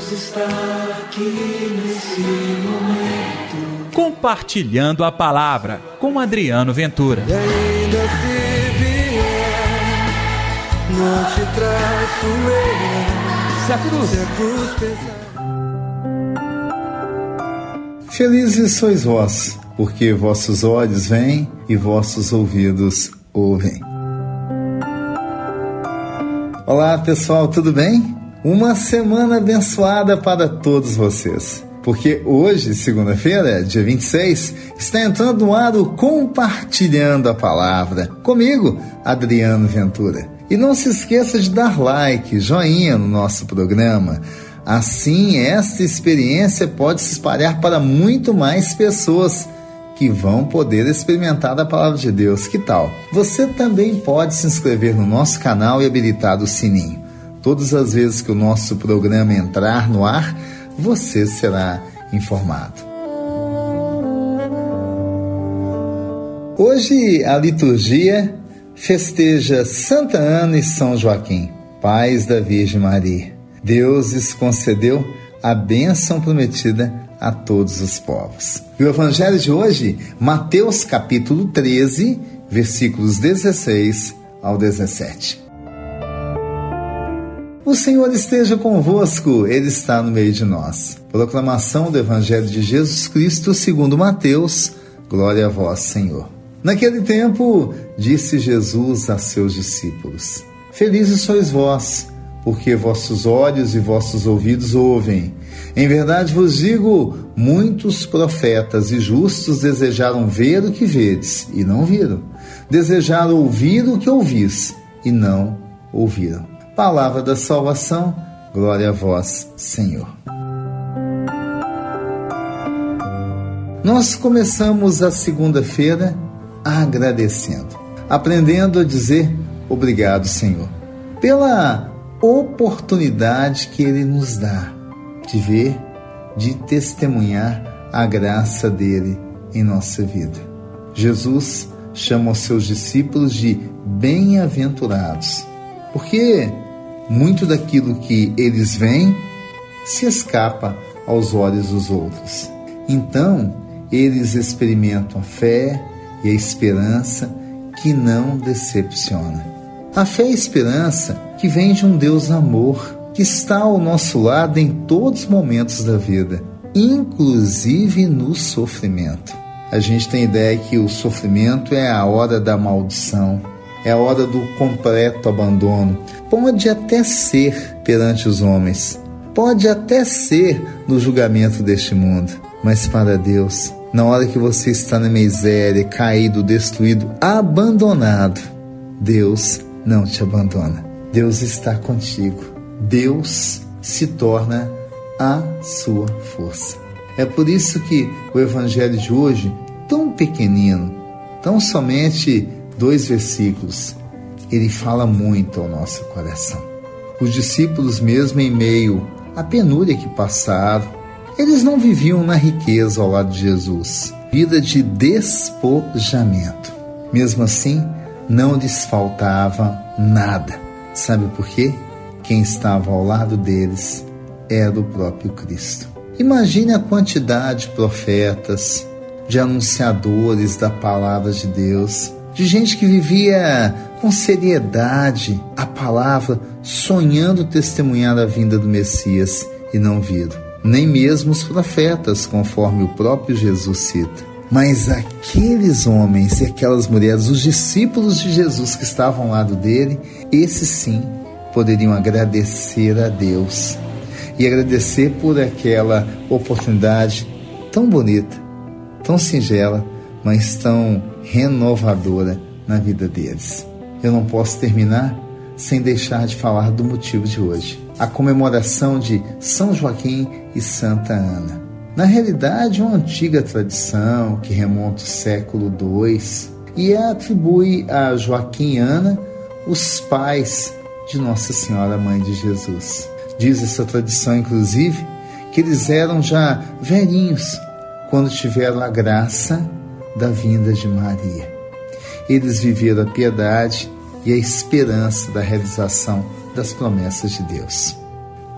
Deus está aqui nesse momento. Compartilhando a palavra com Adriano Ventura. E ainda se vier, não te traço eu. Se a cruz, Se a cruz pesar. Felizes sois vós, porque vossos olhos veem e vossos ouvidos ouvem. Olá pessoal, tudo bem? Uma semana abençoada para todos vocês. Porque hoje, segunda-feira, dia 26, está entrando no ar o Compartilhando a Palavra. Comigo, Adriano Ventura. E não se esqueça de dar like, joinha no nosso programa. Assim, esta experiência pode se espalhar para muito mais pessoas que vão poder experimentar a palavra de Deus. Que tal? Você também pode se inscrever no nosso canal e habilitar o sininho. Todas as vezes que o nosso programa entrar no ar, você será informado. Hoje a liturgia festeja Santa Ana e São Joaquim, pais da Virgem Maria. Deus lhes concedeu a bênção prometida a todos os povos. E o evangelho de hoje, Mateus capítulo 13, versículos 16 ao 17. O Senhor esteja convosco, Ele está no meio de nós. Proclamação do Evangelho de Jesus Cristo segundo Mateus. Glória a vós, Senhor. Naquele tempo, disse Jesus a seus discípulos: Felizes sois vós, porque vossos olhos e vossos ouvidos ouvem. Em verdade vos digo: muitos profetas e justos desejaram ver o que vedes, e não viram. Desejaram ouvir o que ouvis, e não ouviram. Palavra da salvação, glória a vós, Senhor. Nós começamos a segunda-feira agradecendo, aprendendo a dizer obrigado, Senhor, pela oportunidade que Ele nos dá de ver, de testemunhar a graça dele em nossa vida. Jesus chama os seus discípulos de bem-aventurados, porque muito daquilo que eles veem se escapa aos olhos dos outros. Então, eles experimentam a fé e a esperança que não decepciona. A fé e a esperança que vem de um Deus amor, que está ao nosso lado em todos os momentos da vida, inclusive no sofrimento. A gente tem ideia que o sofrimento é a hora da maldição, é a hora do completo abandono. Pode até ser perante os homens, pode até ser no julgamento deste mundo, mas para Deus, na hora que você está na miséria, caído, destruído, abandonado, Deus não te abandona. Deus está contigo. Deus se torna a sua força. É por isso que o evangelho de hoje, tão pequenino, tão somente dois versículos, ele fala muito ao nosso coração. Os discípulos, mesmo em meio à penúria que passaram, eles não viviam na riqueza ao lado de Jesus, vida de despojamento. Mesmo assim, não lhes faltava nada. Sabe por quê? Quem estava ao lado deles era o próprio Cristo. Imagine a quantidade de profetas, de anunciadores da palavra de Deus, de gente que vivia com seriedade a palavra, sonhando testemunhar a vinda do Messias e não viram. Nem mesmo os profetas, conforme o próprio Jesus cita. Mas aqueles homens e aquelas mulheres, os discípulos de Jesus que estavam ao lado dele, esses sim poderiam agradecer a Deus e agradecer por aquela oportunidade tão bonita, tão singela, mas tão renovadora na vida deles. Eu não posso terminar sem deixar de falar do motivo de hoje, a comemoração de São Joaquim e Santa Ana. Na realidade, uma antiga tradição que remonta ao século II e atribui a Joaquim e Ana os pais de Nossa Senhora Mãe de Jesus. Diz essa tradição, inclusive, que eles eram já velhinhos quando tiveram a graça da vinda de Maria. Eles viveram a piedade e a esperança da realização das promessas de Deus.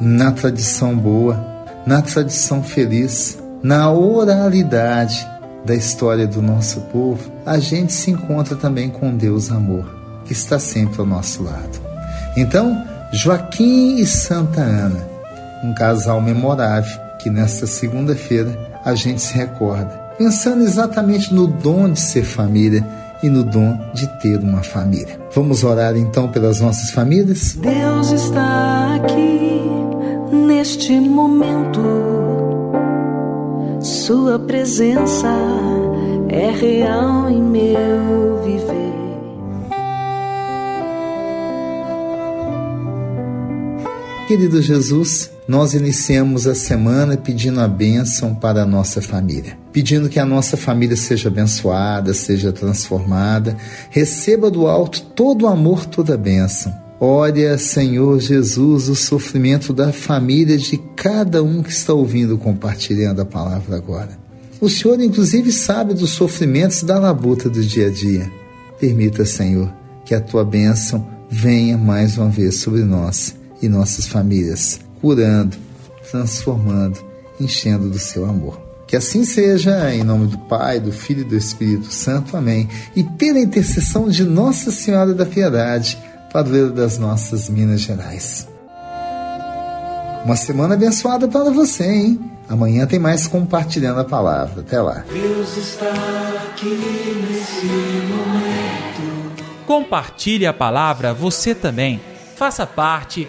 na tradição boa, na tradição feliz, na oralidade da história do nosso povo, a gente se encontra também com Deus amor, que está sempre ao nosso lado. Então, Joaquim e Santa Ana, um casal memorável que nesta segunda-feira a gente se recorda, pensando exatamente no dom de ser família e no dom de ter uma família. Vamos orar então pelas nossas famílias? Deus está aqui neste momento. Sua presença é real em meu viver. Querido Jesus, nós iniciamos a semana pedindo a bênção para a nossa família, pedindo que a nossa família seja abençoada, seja transformada, receba do alto todo o amor, toda a bênção. Olha, Senhor Jesus, o sofrimento da família de cada um que está ouvindo, compartilhando a palavra agora. O Senhor, inclusive, sabe dos sofrimentos da labuta do dia a dia. Permita, Senhor, que a tua bênção venha mais uma vez sobre nós e nossas famílias, curando, transformando, enchendo do seu amor. Que assim seja, em nome do Pai, do Filho e do Espírito Santo. Amém. E pela intercessão de Nossa Senhora da Piedade, padroeira das nossas Minas Gerais. Uma semana abençoada para você, hein? Amanhã tem mais compartilhando a palavra. Até lá. Deus está aqui nesse momento. Compartilhe a palavra você também. Faça parte